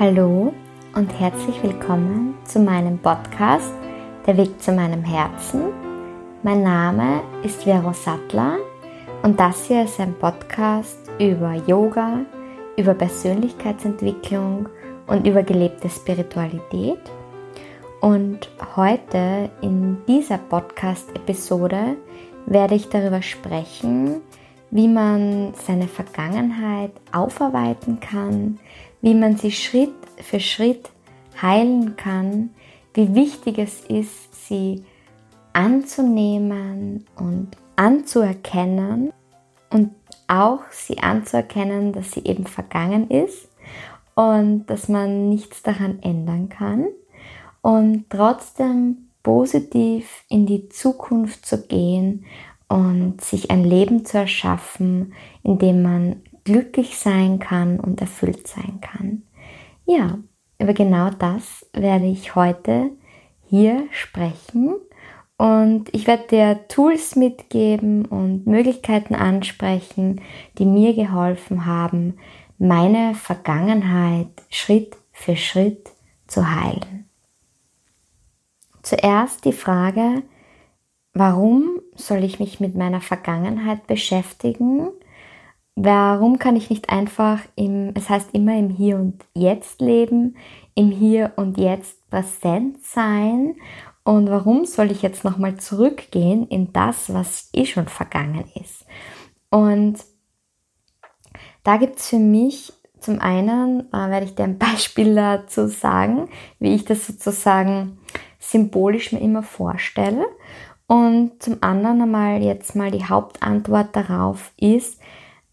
Hallo und herzlich willkommen zu meinem Podcast Der Weg zu meinem Herzen. Mein Name ist Vero Sattler und das hier ist ein Podcast über Yoga, über Persönlichkeitsentwicklung und über gelebte Spiritualität. Und heute in dieser Podcast-Episode werde ich darüber sprechen, wie man seine Vergangenheit aufarbeiten kann, wie man sie Schritt für Schritt heilen kann, wie wichtig es ist, sie anzunehmen und anzuerkennen und auch sie anzuerkennen, dass sie eben vergangen ist und dass man nichts daran ändern kann und trotzdem positiv in die Zukunft zu gehen und sich ein Leben zu erschaffen, in dem man glücklich sein kann und erfüllt sein kann. Ja, über genau das werde ich heute hier sprechen und ich werde dir Tools mitgeben und Möglichkeiten ansprechen, die mir geholfen haben, meine Vergangenheit Schritt für Schritt zu heilen. Zuerst die Frage, warum soll ich mich mit meiner Vergangenheit beschäftigen? Warum kann ich nicht einfach im, es heißt immer im Hier und Jetzt leben, im Hier und Jetzt präsent sein und warum soll ich jetzt nochmal zurückgehen in das, was eh schon vergangen ist? Und da gibt es für mich zum einen, äh, werde ich dir ein Beispiel dazu sagen, wie ich das sozusagen symbolisch mir immer vorstelle. Und zum anderen einmal jetzt mal die Hauptantwort darauf ist,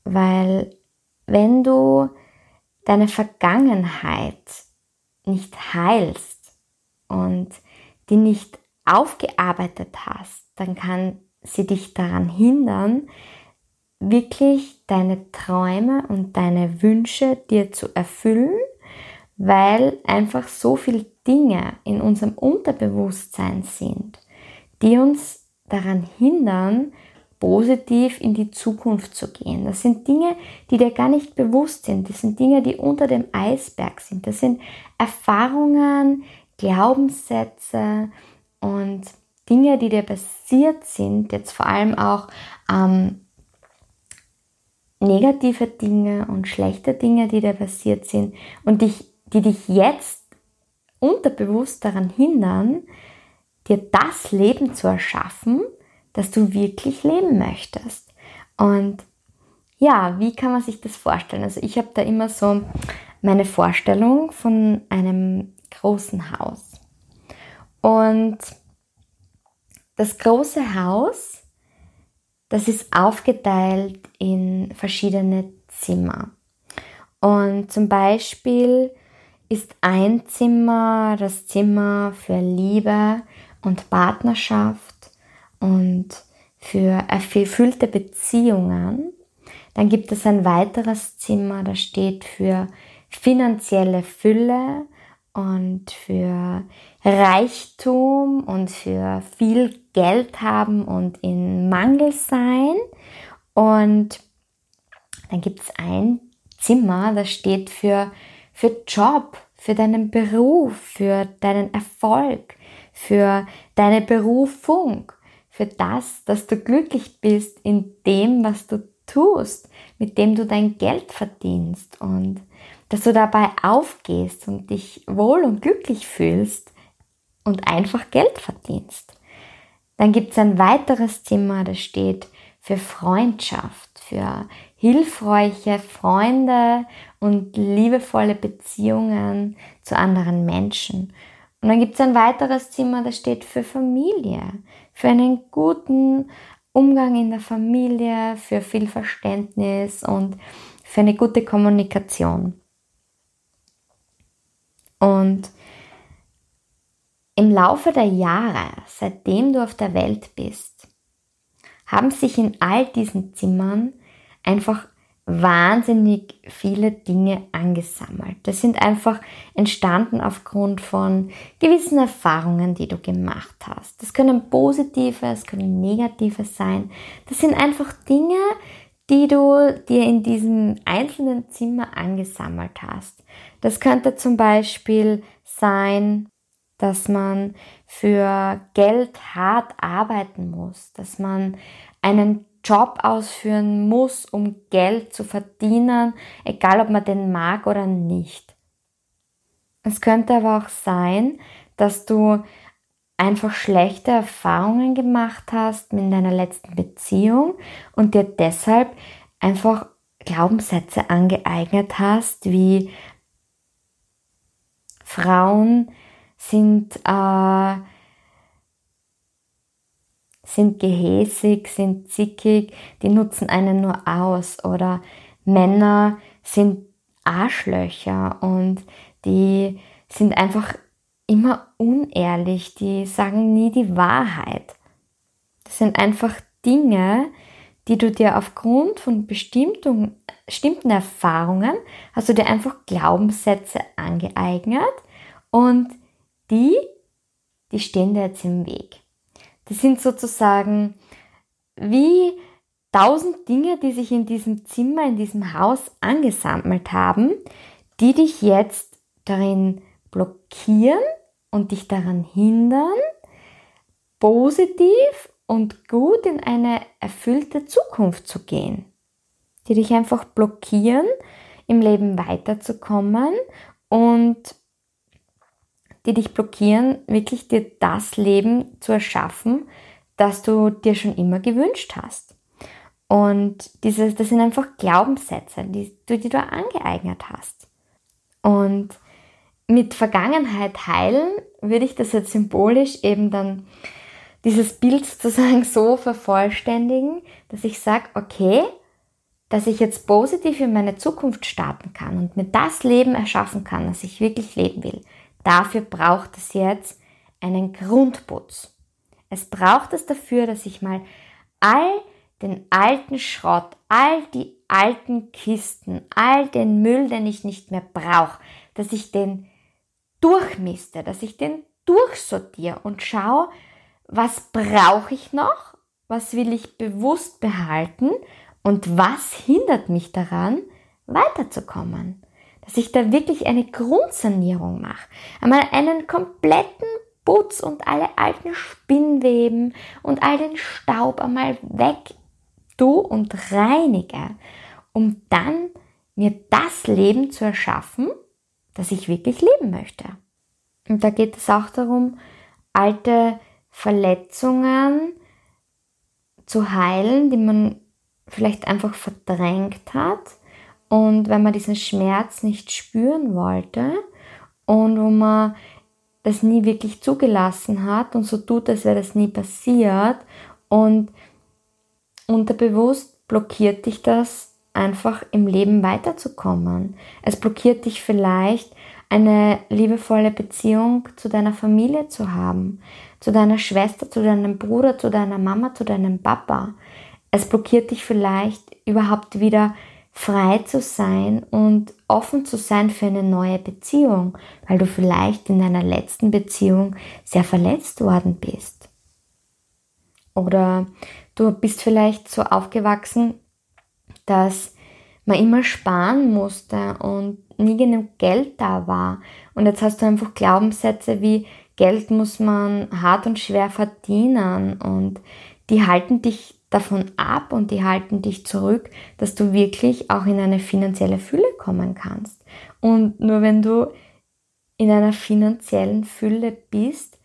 weil wenn du deine Vergangenheit nicht heilst und die nicht aufgearbeitet hast, dann kann sie dich daran hindern, wirklich deine Träume und deine Wünsche dir zu erfüllen, weil einfach so viele Dinge in unserem Unterbewusstsein sind, die uns daran hindern, positiv in die Zukunft zu gehen. Das sind Dinge, die dir gar nicht bewusst sind. Das sind Dinge, die unter dem Eisberg sind. Das sind Erfahrungen, Glaubenssätze und Dinge, die dir passiert sind, jetzt vor allem auch ähm, negative Dinge und schlechte Dinge, die dir passiert sind und dich, die dich jetzt unterbewusst daran hindern, dir das Leben zu erschaffen, das du wirklich leben möchtest. Und ja, wie kann man sich das vorstellen? Also ich habe da immer so meine Vorstellung von einem großen Haus. Und das große Haus, das ist aufgeteilt in verschiedene Zimmer. Und zum Beispiel ist ein Zimmer das Zimmer für Liebe und Partnerschaft und für erfüllte Beziehungen. Dann gibt es ein weiteres Zimmer, das steht für finanzielle Fülle und für Reichtum und für viel Geld haben und in Mangel sein. Und dann gibt es ein Zimmer, das steht für, für Job, für deinen Beruf, für deinen Erfolg, für deine Berufung, für das, dass du glücklich bist in dem, was du tust, mit dem du dein Geld verdienst und dass du dabei aufgehst und dich wohl und glücklich fühlst und einfach Geld verdienst. Dann gibt es ein weiteres Zimmer, das steht für Freundschaft, für hilfreiche Freunde und liebevolle Beziehungen zu anderen Menschen. Und dann gibt es ein weiteres Zimmer, das steht für Familie, für einen guten Umgang in der Familie, für viel Verständnis und für eine gute Kommunikation. Und im Laufe der Jahre, seitdem du auf der Welt bist, haben sich in all diesen Zimmern einfach wahnsinnig viele Dinge angesammelt. Das sind einfach entstanden aufgrund von gewissen Erfahrungen, die du gemacht hast. Das können positive, es können negative sein. Das sind einfach Dinge, die du dir in diesem einzelnen Zimmer angesammelt hast. Das könnte zum Beispiel sein, dass man für Geld hart arbeiten muss, dass man einen Job ausführen muss, um Geld zu verdienen, egal ob man den mag oder nicht. Es könnte aber auch sein, dass du einfach schlechte Erfahrungen gemacht hast in deiner letzten Beziehung und dir deshalb einfach Glaubenssätze angeeignet hast, wie Frauen sind äh, sind gehässig, sind zickig, die nutzen einen nur aus oder Männer sind Arschlöcher und die sind einfach immer unehrlich, die sagen nie die Wahrheit. Das sind einfach Dinge, die du dir aufgrund von bestimmten, Erfahrungen, hast du dir einfach Glaubenssätze angeeignet und die, die stehen dir jetzt im Weg. Das sind sozusagen wie tausend Dinge, die sich in diesem Zimmer, in diesem Haus angesammelt haben, die dich jetzt darin blockieren und dich daran hindern, positiv und gut in eine erfüllte Zukunft zu gehen. Die dich einfach blockieren, im Leben weiterzukommen und die dich blockieren, wirklich dir das Leben zu erschaffen, das du dir schon immer gewünscht hast. Und dieses, das sind einfach Glaubenssätze, die du dir da angeeignet hast. Und mit Vergangenheit heilen würde ich das jetzt symbolisch eben dann dieses Bild sozusagen so vervollständigen, dass ich sage, okay, dass ich jetzt positiv in meine Zukunft starten kann und mir das Leben erschaffen kann, das ich wirklich leben will. Dafür braucht es jetzt einen Grundputz. Es braucht es dafür, dass ich mal all den alten Schrott, all die alten Kisten, all den Müll, den ich nicht mehr brauche, dass ich den durchmiste, dass ich den durchsortiere und schaue, was brauche ich noch, was will ich bewusst behalten? Und was hindert mich daran, weiterzukommen dass ich da wirklich eine Grundsanierung mache. Einmal einen kompletten Putz und alle alten Spinnweben und all den Staub einmal weg du und reinige, um dann mir das Leben zu erschaffen, das ich wirklich leben möchte. Und da geht es auch darum, alte Verletzungen zu heilen, die man vielleicht einfach verdrängt hat und wenn man diesen Schmerz nicht spüren wollte und wo man das nie wirklich zugelassen hat und so tut, als wäre das nie passiert und unterbewusst blockiert dich das einfach im Leben weiterzukommen. Es blockiert dich vielleicht eine liebevolle Beziehung zu deiner Familie zu haben, zu deiner Schwester, zu deinem Bruder, zu deiner Mama, zu deinem Papa. Es blockiert dich vielleicht überhaupt wieder frei zu sein und offen zu sein für eine neue Beziehung, weil du vielleicht in deiner letzten Beziehung sehr verletzt worden bist. Oder du bist vielleicht so aufgewachsen, dass man immer sparen musste und nie genug Geld da war. Und jetzt hast du einfach Glaubenssätze wie Geld muss man hart und schwer verdienen und die halten dich davon ab und die halten dich zurück, dass du wirklich auch in eine finanzielle Fülle kommen kannst. Und nur wenn du in einer finanziellen Fülle bist,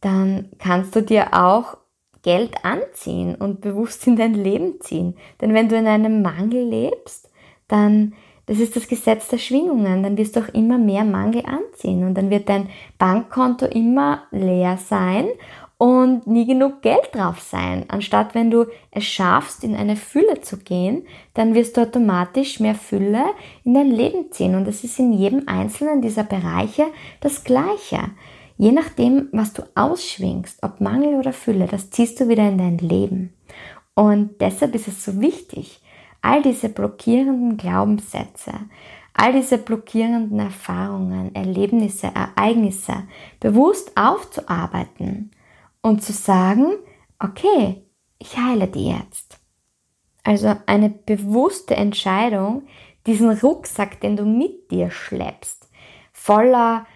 dann kannst du dir auch Geld anziehen und bewusst in dein Leben ziehen. Denn wenn du in einem Mangel lebst, dann, das ist das Gesetz der Schwingungen, dann wirst du auch immer mehr Mangel anziehen und dann wird dein Bankkonto immer leer sein und nie genug Geld drauf sein. Anstatt wenn du es schaffst, in eine Fülle zu gehen, dann wirst du automatisch mehr Fülle in dein Leben ziehen. Und es ist in jedem einzelnen dieser Bereiche das Gleiche. Je nachdem, was du ausschwingst, ob Mangel oder Fülle, das ziehst du wieder in dein Leben. Und deshalb ist es so wichtig, all diese blockierenden Glaubenssätze, all diese blockierenden Erfahrungen, Erlebnisse, Ereignisse bewusst aufzuarbeiten und zu sagen, okay, ich heile die jetzt. Also eine bewusste Entscheidung, diesen Rucksack, den du mit dir schleppst, voller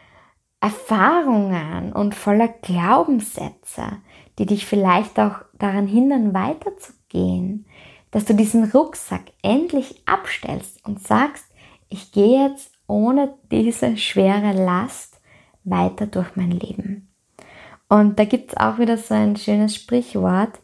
Erfahrungen und voller Glaubenssätze, die dich vielleicht auch daran hindern, weiterzugehen, dass du diesen Rucksack endlich abstellst und sagst, ich gehe jetzt ohne diese schwere Last weiter durch mein Leben. Und da gibt es auch wieder so ein schönes Sprichwort.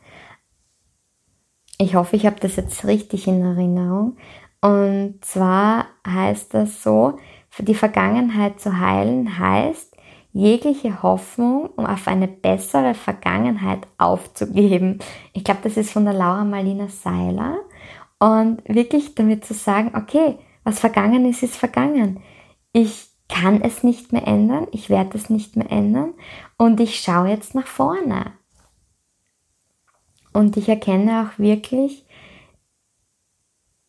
Ich hoffe, ich habe das jetzt richtig in Erinnerung. Und zwar heißt das so, die Vergangenheit zu heilen heißt, jegliche Hoffnung, um auf eine bessere Vergangenheit aufzugeben. Ich glaube, das ist von der Laura Marlina Seiler. Und wirklich damit zu sagen, okay, was vergangen ist, ist vergangen. Ich kann es nicht mehr ändern, ich werde es nicht mehr ändern und ich schaue jetzt nach vorne. Und ich erkenne auch wirklich,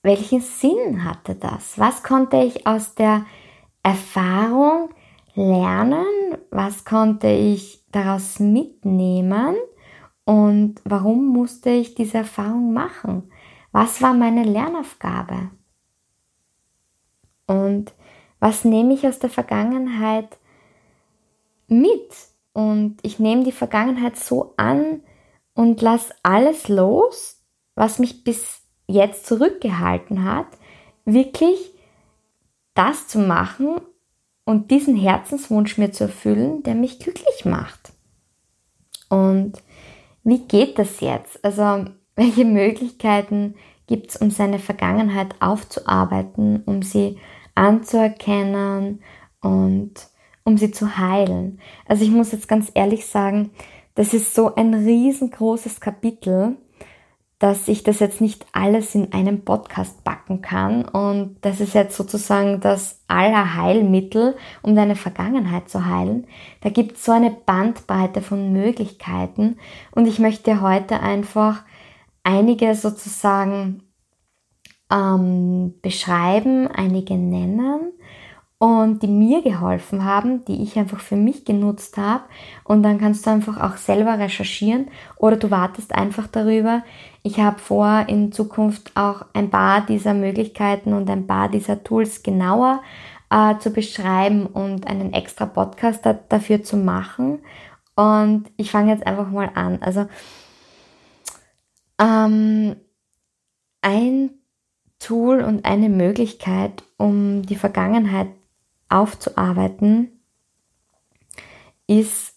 welchen Sinn hatte das? Was konnte ich aus der Erfahrung lernen? Was konnte ich daraus mitnehmen? Und warum musste ich diese Erfahrung machen? Was war meine Lernaufgabe? Und was nehme ich aus der Vergangenheit mit? Und ich nehme die Vergangenheit so an und lasse alles los, was mich bis jetzt zurückgehalten hat, wirklich das zu machen und diesen Herzenswunsch mir zu erfüllen, der mich glücklich macht. Und wie geht das jetzt? Also, welche Möglichkeiten gibt es, um seine Vergangenheit aufzuarbeiten, um sie anzuerkennen und um sie zu heilen? Also, ich muss jetzt ganz ehrlich sagen, das ist so ein riesengroßes Kapitel dass ich das jetzt nicht alles in einem Podcast backen kann und das ist jetzt sozusagen das aller Heilmittel, um deine Vergangenheit zu heilen. Da gibt es so eine Bandbreite von Möglichkeiten und ich möchte heute einfach einige sozusagen ähm, beschreiben, einige nennen und die mir geholfen haben, die ich einfach für mich genutzt habe. Und dann kannst du einfach auch selber recherchieren oder du wartest einfach darüber. Ich habe vor, in Zukunft auch ein paar dieser Möglichkeiten und ein paar dieser Tools genauer äh, zu beschreiben und einen extra Podcast da, dafür zu machen. Und ich fange jetzt einfach mal an. Also ähm, ein Tool und eine Möglichkeit, um die Vergangenheit aufzuarbeiten, ist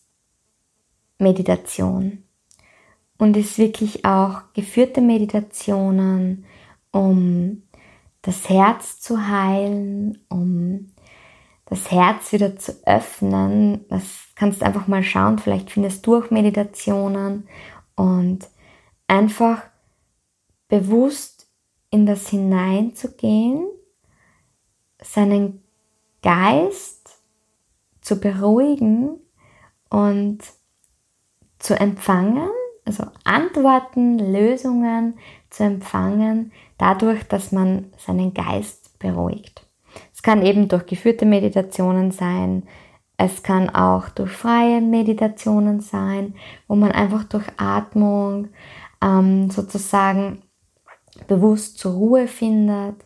Meditation. Und ist wirklich auch geführte Meditationen, um das Herz zu heilen, um das Herz wieder zu öffnen. Das kannst du einfach mal schauen. Vielleicht findest du auch Meditationen und einfach bewusst in das hineinzugehen, seinen Geist zu beruhigen und zu empfangen, also Antworten, Lösungen zu empfangen, dadurch, dass man seinen Geist beruhigt. Es kann eben durch geführte Meditationen sein, es kann auch durch freie Meditationen sein, wo man einfach durch Atmung ähm, sozusagen bewusst zur Ruhe findet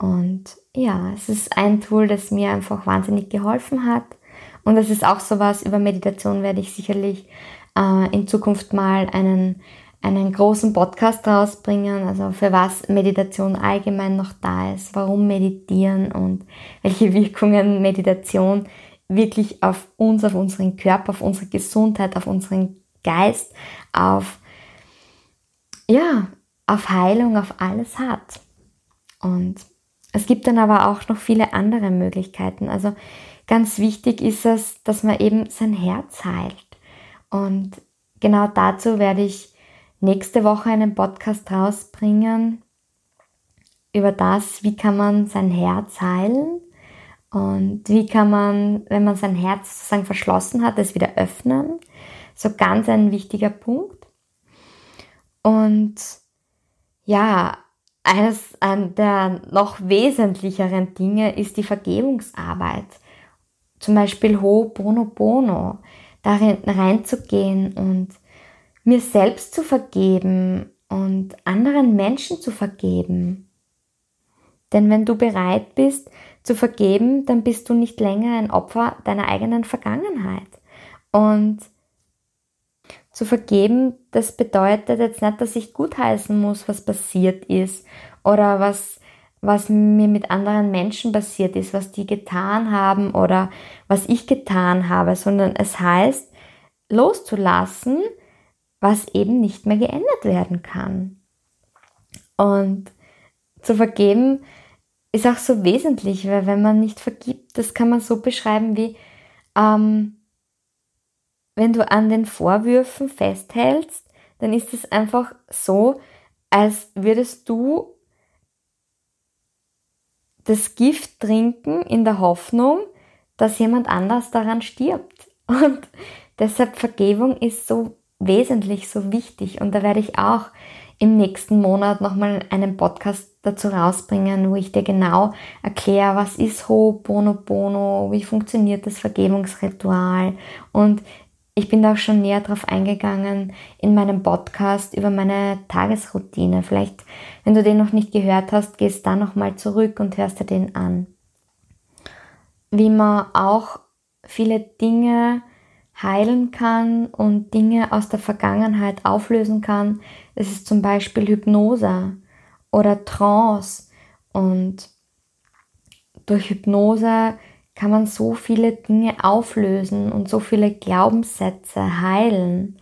und ja, es ist ein Tool, das mir einfach wahnsinnig geholfen hat. Und das ist auch sowas, über Meditation werde ich sicherlich äh, in Zukunft mal einen, einen großen Podcast rausbringen, also für was Meditation allgemein noch da ist, warum meditieren und welche Wirkungen Meditation wirklich auf uns, auf unseren Körper, auf unsere Gesundheit, auf unseren Geist, auf, ja, auf Heilung, auf alles hat. Und es gibt dann aber auch noch viele andere Möglichkeiten. Also ganz wichtig ist es, dass man eben sein Herz heilt. Und genau dazu werde ich nächste Woche einen Podcast rausbringen über das, wie kann man sein Herz heilen und wie kann man, wenn man sein Herz sozusagen verschlossen hat, es wieder öffnen. So ganz ein wichtiger Punkt. Und ja, eines der noch wesentlicheren Dinge ist die Vergebungsarbeit. Zum Beispiel Ho'oponopono, darin reinzugehen und mir selbst zu vergeben und anderen Menschen zu vergeben. Denn wenn du bereit bist zu vergeben, dann bist du nicht länger ein Opfer deiner eigenen Vergangenheit. Und zu vergeben, das bedeutet jetzt nicht, dass ich gutheißen muss, was passiert ist oder was, was mir mit anderen Menschen passiert ist, was die getan haben oder was ich getan habe, sondern es heißt, loszulassen, was eben nicht mehr geändert werden kann. Und zu vergeben ist auch so wesentlich, weil wenn man nicht vergibt, das kann man so beschreiben wie, ähm, wenn du an den Vorwürfen festhältst, dann ist es einfach so, als würdest du das Gift trinken in der Hoffnung, dass jemand anders daran stirbt. Und deshalb Vergebung ist so wesentlich, so wichtig. Und da werde ich auch im nächsten Monat nochmal einen Podcast dazu rausbringen, wo ich dir genau erkläre, was ist Ho'oponopono, wie funktioniert das Vergebungsritual und ich bin da auch schon näher drauf eingegangen in meinem Podcast über meine Tagesroutine. Vielleicht, wenn du den noch nicht gehört hast, gehst da nochmal zurück und hörst dir den an. Wie man auch viele Dinge heilen kann und Dinge aus der Vergangenheit auflösen kann. Das ist zum Beispiel Hypnose oder Trance. Und durch Hypnose kann man so viele Dinge auflösen und so viele Glaubenssätze heilen.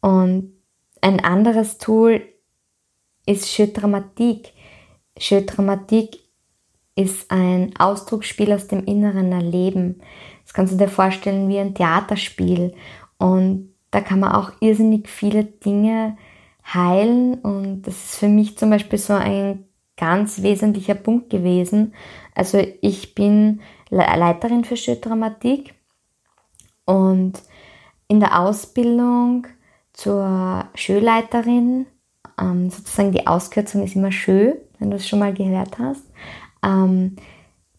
Und ein anderes Tool ist Schödramatik. Schödramatik ist ein Ausdrucksspiel aus dem inneren Erleben. Das kannst du dir vorstellen wie ein Theaterspiel. Und da kann man auch irrsinnig viele Dinge heilen. Und das ist für mich zum Beispiel so ein ganz wesentlicher Punkt gewesen. Also ich bin Leiterin für Schödramatik und in der Ausbildung zur Schöleiterin, ähm, sozusagen die Auskürzung ist immer Schö, wenn du es schon mal gehört hast, ähm,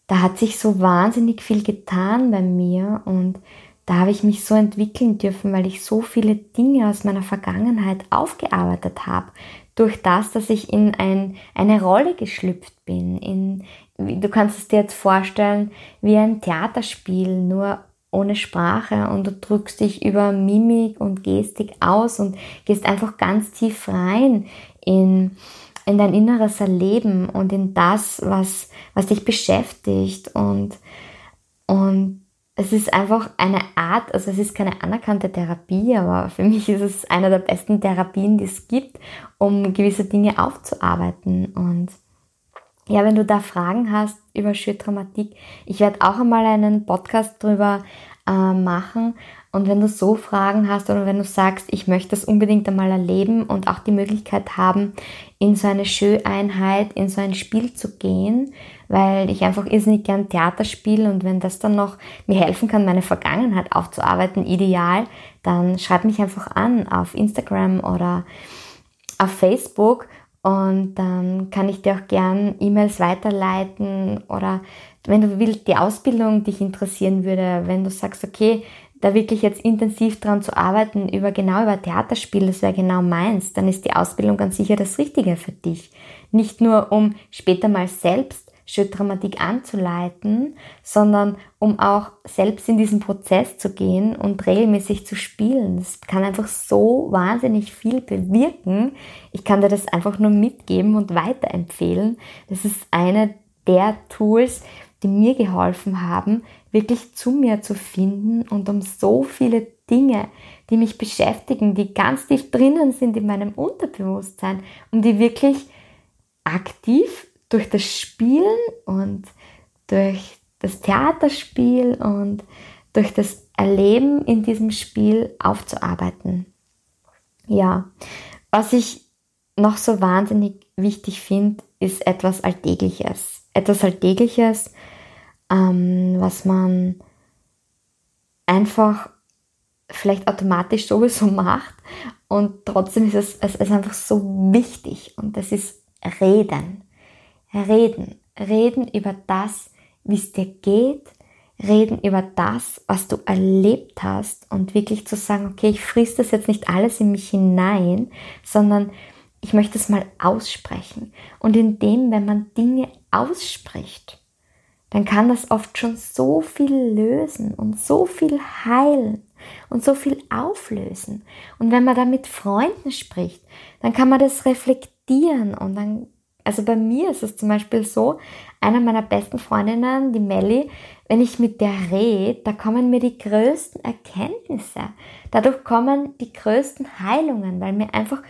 da hat sich so wahnsinnig viel getan bei mir und da habe ich mich so entwickeln dürfen, weil ich so viele Dinge aus meiner Vergangenheit aufgearbeitet habe. Durch das, dass ich in ein, eine Rolle geschlüpft bin, in, du kannst es dir jetzt vorstellen wie ein Theaterspiel, nur ohne Sprache und du drückst dich über Mimik und Gestik aus und gehst einfach ganz tief rein in, in dein inneres Erleben und in das, was, was dich beschäftigt und, und es ist einfach eine Art, also es ist keine anerkannte Therapie, aber für mich ist es eine der besten Therapien, die es gibt, um gewisse Dinge aufzuarbeiten und ja, wenn du da Fragen hast über Schüttraumatik, ich werde auch einmal einen Podcast drüber äh, machen. Und wenn du so Fragen hast oder wenn du sagst, ich möchte das unbedingt einmal erleben und auch die Möglichkeit haben, in so eine Schö-Einheit, in so ein Spiel zu gehen, weil ich einfach irrsinnig gern Theater spiele und wenn das dann noch mir helfen kann, meine Vergangenheit aufzuarbeiten, ideal, dann schreib mich einfach an auf Instagram oder auf Facebook und dann kann ich dir auch gern E-Mails weiterleiten oder wenn du willst, die Ausbildung dich interessieren würde, wenn du sagst, okay, da wirklich jetzt intensiv dran zu arbeiten, über genau über Theaterspiel, das wäre genau meins, dann ist die Ausbildung ganz sicher das Richtige für dich. Nicht nur, um später mal selbst Schüttramatik anzuleiten, sondern um auch selbst in diesen Prozess zu gehen und regelmäßig zu spielen. Das kann einfach so wahnsinnig viel bewirken. Ich kann dir das einfach nur mitgeben und weiterempfehlen. Das ist eine der Tools, die mir geholfen haben, wirklich zu mir zu finden und um so viele Dinge, die mich beschäftigen, die ganz tief drinnen sind in meinem Unterbewusstsein, um die wirklich aktiv durch das Spielen und durch das Theaterspiel und durch das Erleben in diesem Spiel aufzuarbeiten. Ja, was ich noch so wahnsinnig wichtig finde, ist etwas Alltägliches. Etwas Alltägliches, ähm, was man einfach vielleicht automatisch sowieso macht und trotzdem ist es, es ist einfach so wichtig und das ist reden. Reden. Reden über das, wie es dir geht. Reden über das, was du erlebt hast und wirklich zu sagen, okay, ich frisst das jetzt nicht alles in mich hinein, sondern ich möchte es mal aussprechen. Und indem, wenn man Dinge ausspricht, dann kann das oft schon so viel lösen und so viel heilen und so viel auflösen. Und wenn man da mit Freunden spricht, dann kann man das reflektieren und dann, also bei mir ist es zum Beispiel so, einer meiner besten Freundinnen, die Melli, wenn ich mit der rede, da kommen mir die größten Erkenntnisse. Dadurch kommen die größten Heilungen, weil mir einfach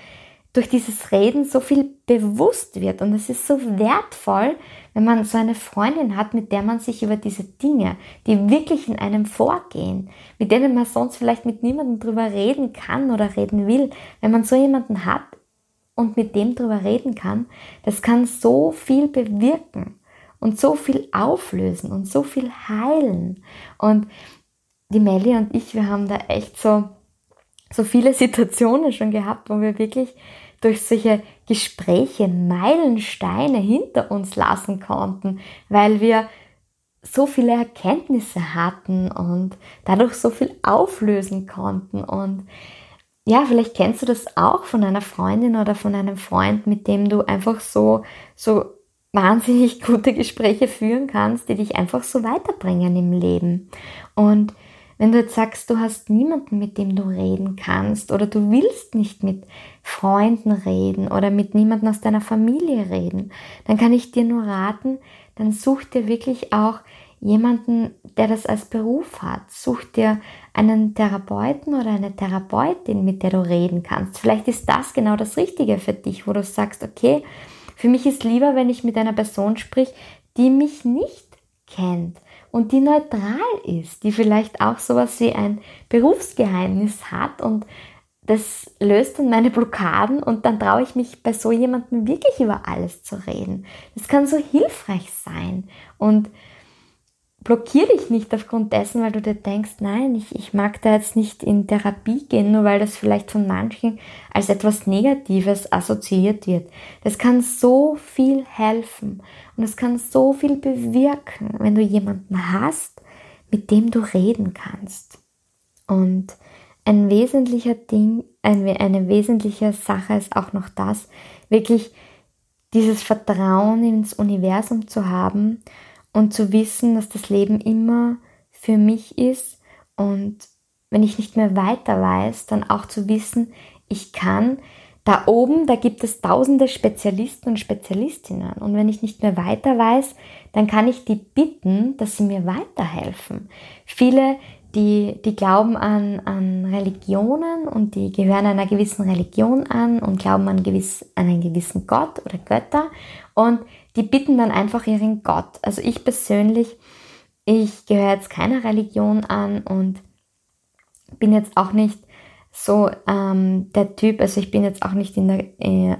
durch dieses Reden so viel bewusst wird. Und es ist so wertvoll, wenn man so eine Freundin hat, mit der man sich über diese Dinge, die wirklich in einem vorgehen, mit denen man sonst vielleicht mit niemandem drüber reden kann oder reden will, wenn man so jemanden hat und mit dem drüber reden kann, das kann so viel bewirken und so viel auflösen und so viel heilen. Und die Melli und ich, wir haben da echt so, so viele Situationen schon gehabt, wo wir wirklich durch solche Gespräche Meilensteine hinter uns lassen konnten, weil wir so viele Erkenntnisse hatten und dadurch so viel auflösen konnten. Und ja, vielleicht kennst du das auch von einer Freundin oder von einem Freund, mit dem du einfach so, so wahnsinnig gute Gespräche führen kannst, die dich einfach so weiterbringen im Leben. Und wenn du jetzt sagst, du hast niemanden, mit dem du reden kannst oder du willst nicht mit Freunden reden oder mit niemandem aus deiner Familie reden, dann kann ich dir nur raten, dann such dir wirklich auch jemanden, der das als Beruf hat. Such dir einen Therapeuten oder eine Therapeutin, mit der du reden kannst. Vielleicht ist das genau das Richtige für dich, wo du sagst, okay, für mich ist lieber, wenn ich mit einer Person sprich, die mich nicht kennt und die neutral ist, die vielleicht auch sowas wie ein Berufsgeheimnis hat und das löst dann meine Blockaden und dann traue ich mich bei so jemandem wirklich über alles zu reden. Das kann so hilfreich sein und blockier dich nicht aufgrund dessen, weil du dir denkst, nein, ich, ich mag da jetzt nicht in Therapie gehen, nur weil das vielleicht von manchen als etwas Negatives assoziiert wird. Das kann so viel helfen und es kann so viel bewirken, wenn du jemanden hast, mit dem du reden kannst. Und ein wesentlicher Ding, eine, eine wesentliche Sache ist auch noch das, wirklich dieses Vertrauen ins Universum zu haben und zu wissen, dass das Leben immer für mich ist und wenn ich nicht mehr weiter weiß, dann auch zu wissen, ich kann da oben, da gibt es tausende Spezialisten und Spezialistinnen und wenn ich nicht mehr weiter weiß, dann kann ich die bitten, dass sie mir weiterhelfen. Viele, die, die glauben an, an Religionen und die gehören einer gewissen Religion an und glauben an, gewiss, an einen gewissen Gott oder Götter und die bitten dann einfach ihren Gott. Also ich persönlich, ich gehöre jetzt keiner Religion an und bin jetzt auch nicht so ähm, der Typ, also ich bin jetzt auch nicht in der, äh,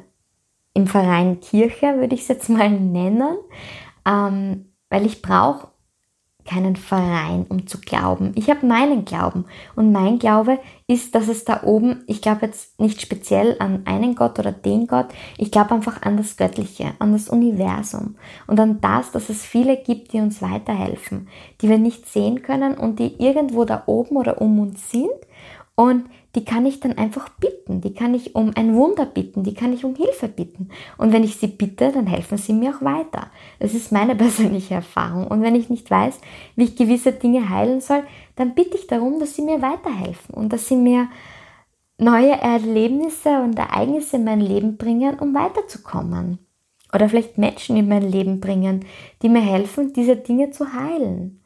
im Verein Kirche, würde ich es jetzt mal nennen, ähm, weil ich brauche keinen Verein, um zu glauben. Ich habe meinen Glauben. Und mein Glaube ist, dass es da oben, ich glaube jetzt nicht speziell an einen Gott oder den Gott, ich glaube einfach an das Göttliche, an das Universum. Und an das, dass es viele gibt, die uns weiterhelfen, die wir nicht sehen können und die irgendwo da oben oder um uns sind. Und die kann ich dann einfach bitten, die kann ich um ein Wunder bitten, die kann ich um Hilfe bitten. Und wenn ich sie bitte, dann helfen sie mir auch weiter. Das ist meine persönliche Erfahrung. Und wenn ich nicht weiß, wie ich gewisse Dinge heilen soll, dann bitte ich darum, dass sie mir weiterhelfen und dass sie mir neue Erlebnisse und Ereignisse in mein Leben bringen, um weiterzukommen. Oder vielleicht Menschen in mein Leben bringen, die mir helfen, diese Dinge zu heilen.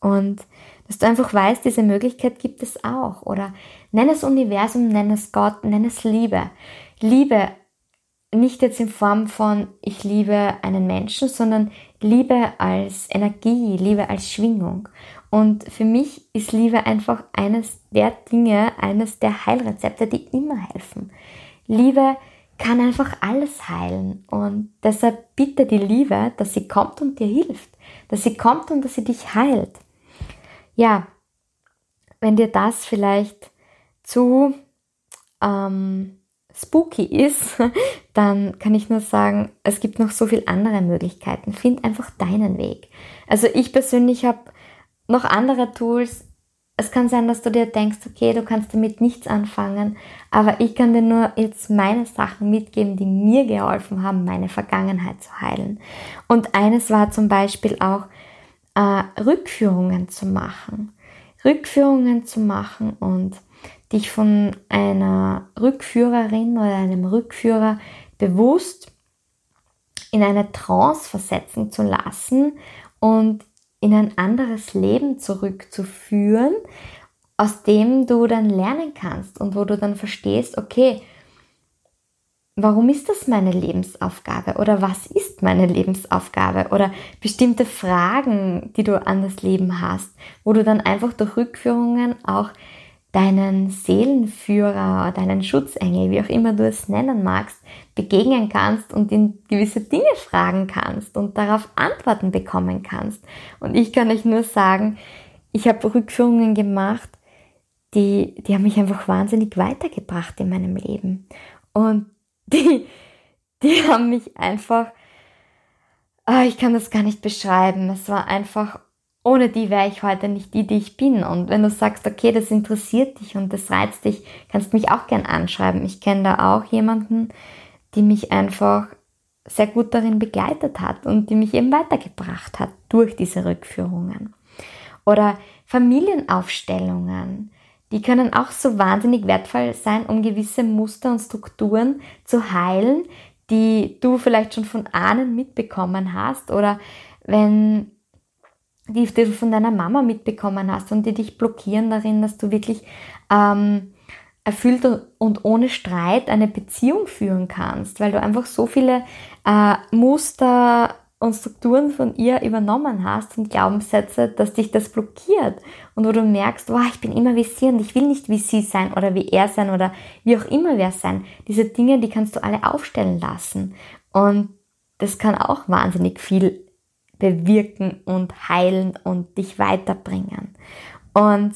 Und dass du einfach weißt, diese Möglichkeit gibt es auch. Oder nenn es Universum, nenn es Gott, nenn es Liebe. Liebe nicht jetzt in Form von ich liebe einen Menschen, sondern Liebe als Energie, Liebe als Schwingung. Und für mich ist Liebe einfach eines der Dinge, eines der Heilrezepte, die immer helfen. Liebe kann einfach alles heilen und deshalb bitte die Liebe, dass sie kommt und dir hilft, dass sie kommt und dass sie dich heilt ja, wenn dir das vielleicht zu ähm, spooky ist, dann kann ich nur sagen, es gibt noch so viele andere Möglichkeiten. Find einfach deinen Weg. Also ich persönlich habe noch andere Tools. Es kann sein, dass du dir denkst, okay, du kannst damit nichts anfangen, aber ich kann dir nur jetzt meine Sachen mitgeben, die mir geholfen haben, meine Vergangenheit zu heilen. Und eines war zum Beispiel auch, äh, Rückführungen zu machen. Rückführungen zu machen und dich von einer Rückführerin oder einem Rückführer bewusst in eine Trance versetzen zu lassen und in ein anderes Leben zurückzuführen, aus dem du dann lernen kannst und wo du dann verstehst, okay, warum ist das meine Lebensaufgabe oder was ist meine Lebensaufgabe oder bestimmte Fragen, die du an das Leben hast, wo du dann einfach durch Rückführungen auch deinen Seelenführer, deinen Schutzengel, wie auch immer du es nennen magst, begegnen kannst und ihn gewisse Dinge fragen kannst und darauf Antworten bekommen kannst. Und ich kann euch nur sagen, ich habe Rückführungen gemacht, die, die haben mich einfach wahnsinnig weitergebracht in meinem Leben. Und die, die haben mich einfach, oh, ich kann das gar nicht beschreiben. Es war einfach, ohne die wäre ich heute nicht die, die ich bin. Und wenn du sagst, okay, das interessiert dich und das reizt dich, kannst du mich auch gern anschreiben. Ich kenne da auch jemanden, die mich einfach sehr gut darin begleitet hat und die mich eben weitergebracht hat durch diese Rückführungen. Oder Familienaufstellungen die können auch so wahnsinnig wertvoll sein, um gewisse Muster und Strukturen zu heilen, die du vielleicht schon von Ahnen mitbekommen hast oder wenn die, du von deiner Mama mitbekommen hast und die dich blockieren darin, dass du wirklich ähm, erfüllt und ohne Streit eine Beziehung führen kannst, weil du einfach so viele äh, Muster und Strukturen von ihr übernommen hast und Glaubenssätze, dass dich das blockiert und wo du merkst, wow, ich bin immer wie sie und ich will nicht wie sie sein oder wie er sein oder wie auch immer wer sein. Diese Dinge, die kannst du alle aufstellen lassen und das kann auch wahnsinnig viel bewirken und heilen und dich weiterbringen. Und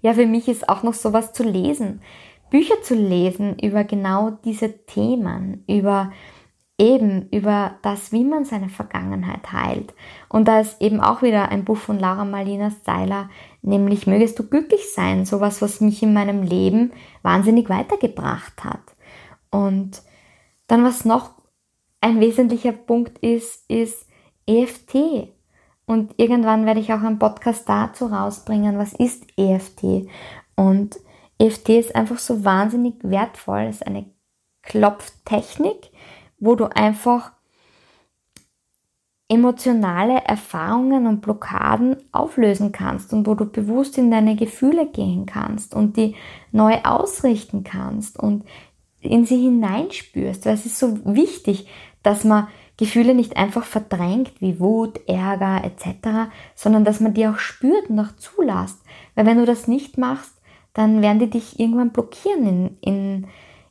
ja, für mich ist auch noch sowas zu lesen. Bücher zu lesen über genau diese Themen, über eben über das, wie man seine Vergangenheit heilt. Und da ist eben auch wieder ein Buch von Laura Marlina Seiler, nämlich Mögest du glücklich sein, sowas, was mich in meinem Leben wahnsinnig weitergebracht hat. Und dann, was noch ein wesentlicher Punkt ist, ist EFT. Und irgendwann werde ich auch einen Podcast dazu rausbringen, was ist EFT. Und EFT ist einfach so wahnsinnig wertvoll. Es ist eine Klopftechnik, wo du einfach emotionale Erfahrungen und Blockaden auflösen kannst und wo du bewusst in deine Gefühle gehen kannst und die neu ausrichten kannst und in sie hineinspürst. Weil es ist so wichtig, dass man Gefühle nicht einfach verdrängt wie Wut, Ärger etc., sondern dass man die auch spürt und auch zulässt. Weil wenn du das nicht machst, dann werden die dich irgendwann blockieren in, in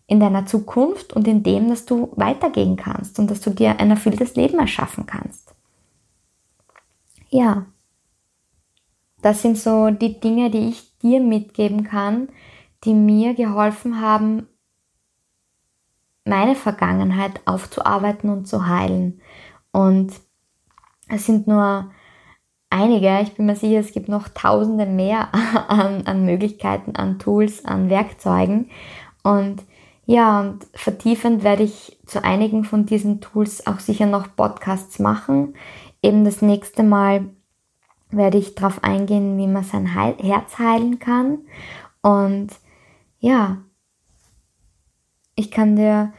in deiner Zukunft und in dem, dass du weitergehen kannst und dass du dir ein erfülltes Leben erschaffen kannst. Ja, das sind so die Dinge, die ich dir mitgeben kann, die mir geholfen haben, meine Vergangenheit aufzuarbeiten und zu heilen. Und es sind nur einige, ich bin mir sicher, es gibt noch tausende mehr an, an Möglichkeiten, an Tools, an Werkzeugen. Und ja, und vertiefend werde ich zu einigen von diesen Tools auch sicher noch Podcasts machen. Eben das nächste Mal werde ich darauf eingehen, wie man sein Herz heilen kann. Und ja, ich kann dir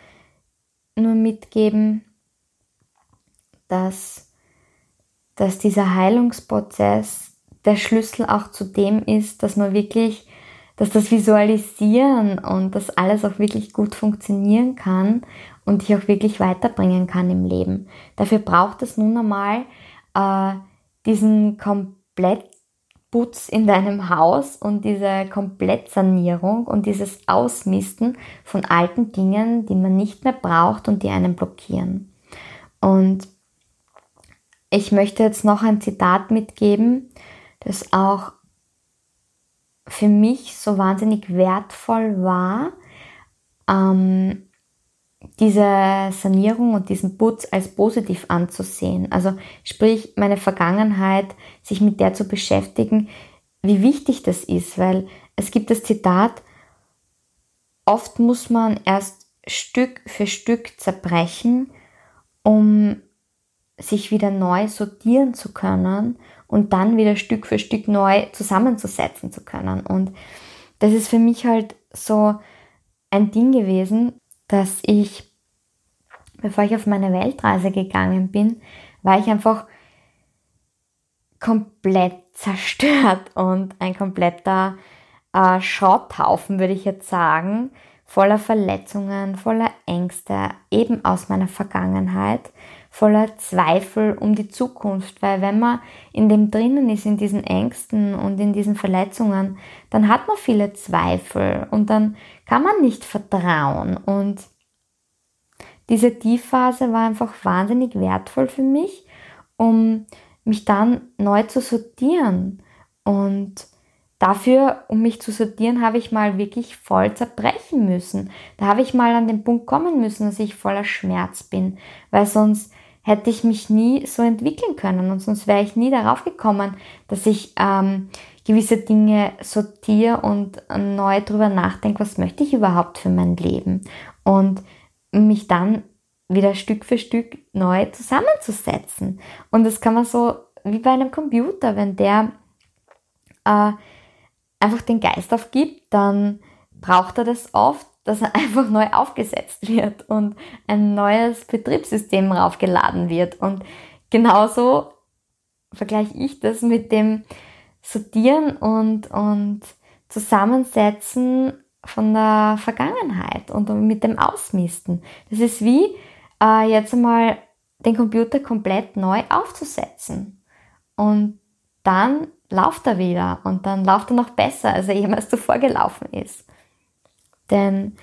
nur mitgeben, dass, dass dieser Heilungsprozess der Schlüssel auch zu dem ist, dass man wirklich dass das Visualisieren und das alles auch wirklich gut funktionieren kann und dich auch wirklich weiterbringen kann im Leben. Dafür braucht es nun einmal äh, diesen Komplettputz in deinem Haus und diese Komplettsanierung und dieses Ausmisten von alten Dingen, die man nicht mehr braucht und die einen blockieren. Und ich möchte jetzt noch ein Zitat mitgeben, das auch für mich so wahnsinnig wertvoll war, ähm, diese Sanierung und diesen Putz als positiv anzusehen. Also sprich, meine Vergangenheit, sich mit der zu beschäftigen, wie wichtig das ist, weil es gibt das Zitat, oft muss man erst Stück für Stück zerbrechen, um sich wieder neu sortieren zu können und dann wieder Stück für Stück neu zusammenzusetzen zu können. Und das ist für mich halt so ein Ding gewesen, dass ich, bevor ich auf meine Weltreise gegangen bin, war ich einfach komplett zerstört und ein kompletter äh, Schrotthaufen, würde ich jetzt sagen, voller Verletzungen, voller Ängste, eben aus meiner Vergangenheit, voller Zweifel um die Zukunft, weil wenn man in dem drinnen ist, in diesen Ängsten und in diesen Verletzungen, dann hat man viele Zweifel und dann kann man nicht vertrauen und diese Tiefphase war einfach wahnsinnig wertvoll für mich, um mich dann neu zu sortieren und Dafür, um mich zu sortieren, habe ich mal wirklich voll zerbrechen müssen. Da habe ich mal an den Punkt kommen müssen, dass ich voller Schmerz bin, weil sonst hätte ich mich nie so entwickeln können und sonst wäre ich nie darauf gekommen, dass ich ähm, gewisse Dinge sortiere und neu darüber nachdenke, was möchte ich überhaupt für mein Leben und mich dann wieder Stück für Stück neu zusammenzusetzen. Und das kann man so wie bei einem Computer, wenn der äh, einfach den Geist aufgibt, dann braucht er das oft, dass er einfach neu aufgesetzt wird und ein neues Betriebssystem raufgeladen wird. Und genauso vergleiche ich das mit dem Sortieren und, und Zusammensetzen von der Vergangenheit und mit dem Ausmisten. Das ist wie äh, jetzt einmal den Computer komplett neu aufzusetzen. Und dann lauft er wieder und dann läuft er noch besser, als er jemals zuvor gelaufen ist. Denn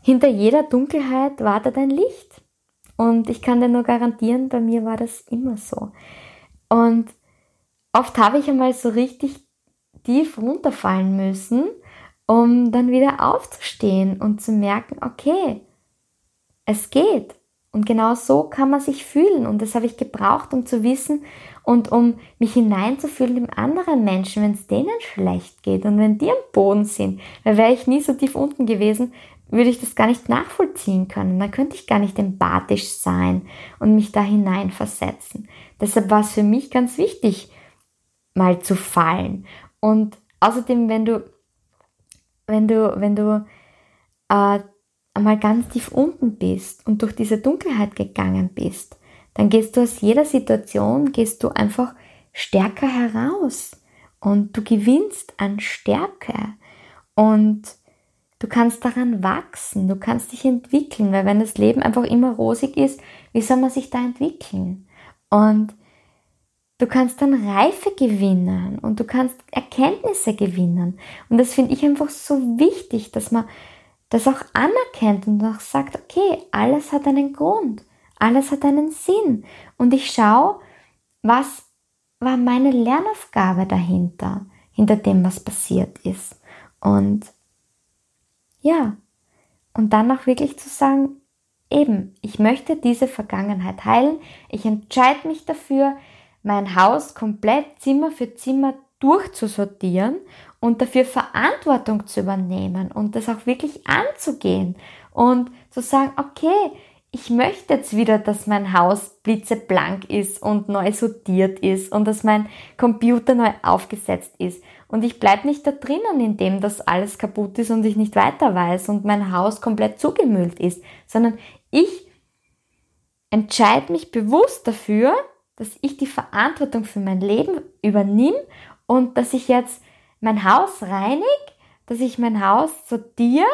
hinter jeder Dunkelheit wartet ein Licht. Und ich kann dir nur garantieren, bei mir war das immer so. Und oft habe ich einmal so richtig tief runterfallen müssen, um dann wieder aufzustehen und zu merken, okay, es geht. Und genau so kann man sich fühlen. Und das habe ich gebraucht, um zu wissen und um mich hineinzufühlen in anderen Menschen, wenn es denen schlecht geht und wenn die am Boden sind. Weil wäre ich nie so tief unten gewesen, würde ich das gar nicht nachvollziehen können. Dann könnte ich gar nicht empathisch sein und mich da hineinversetzen. Deshalb war es für mich ganz wichtig, mal zu fallen. Und außerdem, wenn du, wenn du, wenn du äh, einmal ganz tief unten bist und durch diese Dunkelheit gegangen bist, dann gehst du aus jeder Situation, gehst du einfach stärker heraus und du gewinnst an Stärke und du kannst daran wachsen, du kannst dich entwickeln, weil wenn das Leben einfach immer rosig ist, wie soll man sich da entwickeln? Und du kannst dann Reife gewinnen und du kannst Erkenntnisse gewinnen. Und das finde ich einfach so wichtig, dass man das auch anerkennt und auch sagt, okay, alles hat einen Grund, alles hat einen Sinn und ich schaue, was war meine Lernaufgabe dahinter, hinter dem, was passiert ist. Und ja, und dann auch wirklich zu sagen, eben, ich möchte diese Vergangenheit heilen, ich entscheide mich dafür, mein Haus komplett Zimmer für Zimmer durchzusortieren und dafür Verantwortung zu übernehmen und das auch wirklich anzugehen und zu sagen, okay, ich möchte jetzt wieder, dass mein Haus blitzeblank ist und neu sortiert ist und dass mein Computer neu aufgesetzt ist. Und ich bleibe nicht da drinnen, indem das alles kaputt ist und ich nicht weiter weiß und mein Haus komplett zugemüllt ist, sondern ich entscheide mich bewusst dafür, dass ich die Verantwortung für mein Leben übernehme und dass ich jetzt mein Haus reinig, dass ich mein Haus sortiere,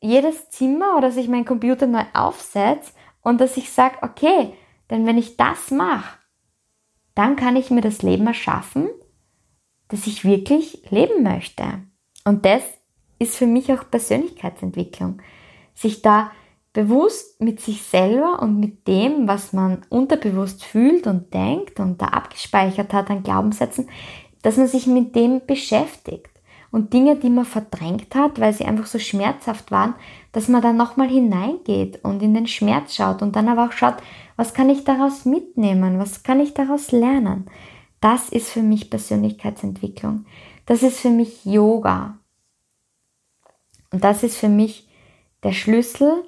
jedes Zimmer oder dass ich meinen Computer neu aufsetze und dass ich sage, okay, denn wenn ich das mache, dann kann ich mir das Leben erschaffen, das ich wirklich leben möchte. Und das ist für mich auch Persönlichkeitsentwicklung. Sich da bewusst mit sich selber und mit dem, was man unterbewusst fühlt und denkt und da abgespeichert hat an Glaubenssätzen, dass man sich mit dem beschäftigt und Dinge, die man verdrängt hat, weil sie einfach so schmerzhaft waren, dass man da nochmal hineingeht und in den Schmerz schaut und dann aber auch schaut, was kann ich daraus mitnehmen, was kann ich daraus lernen. Das ist für mich Persönlichkeitsentwicklung. Das ist für mich Yoga. Und das ist für mich der Schlüssel,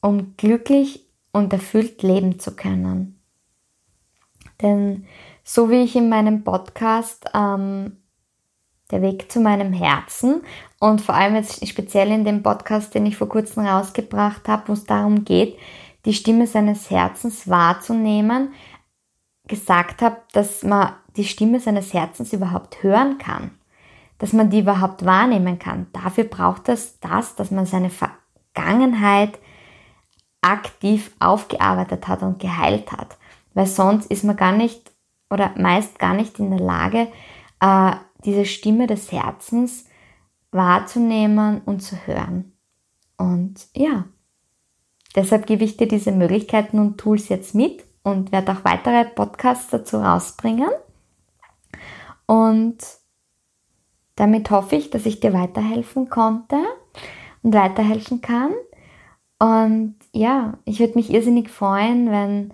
um glücklich und erfüllt leben zu können. Denn so wie ich in meinem Podcast ähm, Der Weg zu meinem Herzen und vor allem jetzt speziell in dem Podcast, den ich vor kurzem rausgebracht habe, wo es darum geht, die Stimme seines Herzens wahrzunehmen, gesagt habe, dass man die Stimme seines Herzens überhaupt hören kann, dass man die überhaupt wahrnehmen kann. Dafür braucht es das, dass man seine Vergangenheit aktiv aufgearbeitet hat und geheilt hat. Weil sonst ist man gar nicht oder meist gar nicht in der Lage, äh, diese Stimme des Herzens wahrzunehmen und zu hören. Und ja, deshalb gebe ich dir diese Möglichkeiten und Tools jetzt mit und werde auch weitere Podcasts dazu rausbringen. Und damit hoffe ich, dass ich dir weiterhelfen konnte und weiterhelfen kann. Und ja, ich würde mich irrsinnig freuen, wenn,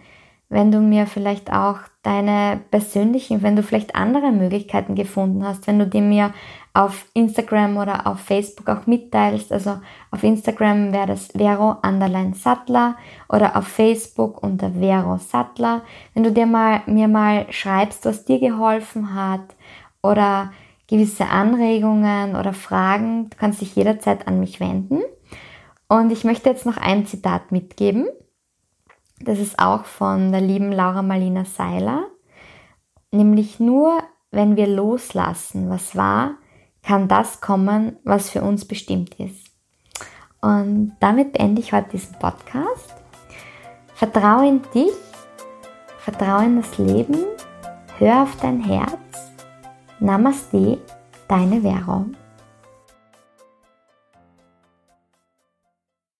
wenn du mir vielleicht auch deine persönlichen, wenn du vielleicht andere Möglichkeiten gefunden hast, wenn du die mir auf Instagram oder auf Facebook auch mitteilst. Also auf Instagram wäre das Vero Underline Sattler oder auf Facebook unter Vero Sattler. Wenn du dir mal, mir mal schreibst, was dir geholfen hat oder gewisse Anregungen oder Fragen, du kannst dich jederzeit an mich wenden. Und ich möchte jetzt noch ein Zitat mitgeben. Das ist auch von der lieben Laura Marlina Seiler. Nämlich nur, wenn wir loslassen, was war, kann das kommen, was für uns bestimmt ist. Und damit beende ich heute diesen Podcast. Vertraue in dich, vertraue in das Leben, hör auf dein Herz. Namaste, deine Vero.